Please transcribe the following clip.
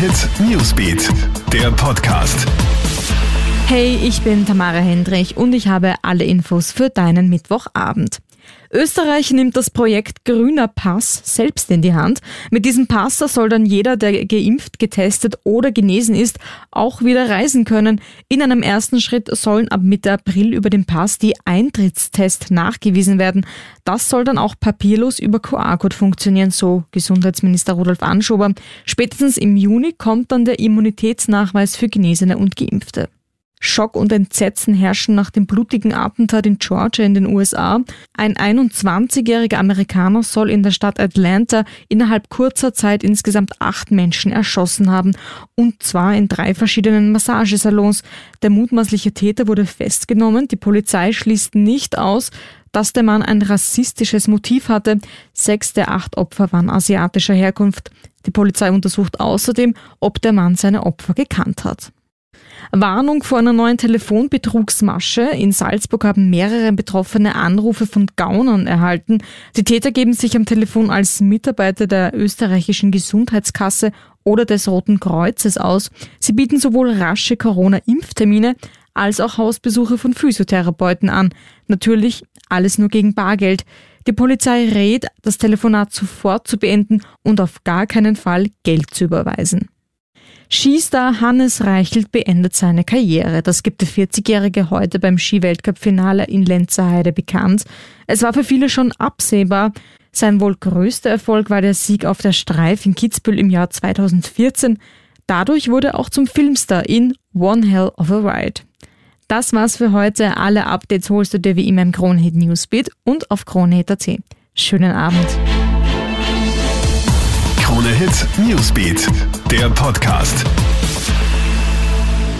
Hit Newsbeat, der Podcast. Hey, ich bin Tamara Hendrich und ich habe alle Infos für deinen Mittwochabend. Österreich nimmt das Projekt Grüner Pass selbst in die Hand. Mit diesem Pass soll dann jeder, der geimpft, getestet oder genesen ist, auch wieder reisen können. In einem ersten Schritt sollen ab Mitte April über den Pass die Eintrittstests nachgewiesen werden. Das soll dann auch papierlos über QR-Code funktionieren, so Gesundheitsminister Rudolf Anschober. Spätestens im Juni kommt dann der Immunitätsnachweis für Genesene und Geimpfte. Schock und Entsetzen herrschen nach dem blutigen Attentat in Georgia in den USA. Ein 21-jähriger Amerikaner soll in der Stadt Atlanta innerhalb kurzer Zeit insgesamt acht Menschen erschossen haben, und zwar in drei verschiedenen Massagesalons. Der mutmaßliche Täter wurde festgenommen. Die Polizei schließt nicht aus, dass der Mann ein rassistisches Motiv hatte. Sechs der acht Opfer waren asiatischer Herkunft. Die Polizei untersucht außerdem, ob der Mann seine Opfer gekannt hat. Warnung vor einer neuen Telefonbetrugsmasche. In Salzburg haben mehrere Betroffene Anrufe von Gaunern erhalten. Die Täter geben sich am Telefon als Mitarbeiter der österreichischen Gesundheitskasse oder des Roten Kreuzes aus. Sie bieten sowohl rasche Corona-Impftermine als auch Hausbesuche von Physiotherapeuten an. Natürlich alles nur gegen Bargeld. Die Polizei rät, das Telefonat sofort zu beenden und auf gar keinen Fall Geld zu überweisen. Skistar Hannes Reichelt beendet seine Karriere. Das gibt der 40-Jährige heute beim Skiweltcup-Finale in Lenzerheide bekannt. Es war für viele schon absehbar. Sein wohl größter Erfolg war der Sieg auf der Streif in Kitzbühel im Jahr 2014. Dadurch wurde er auch zum Filmstar in One Hell of a Ride. Das war's für heute. Alle Updates holst du dir wie immer im Kronehit Newsbeat und auf kronehit.at. Schönen Abend. Krone Hit Newsbeat, der Podcast.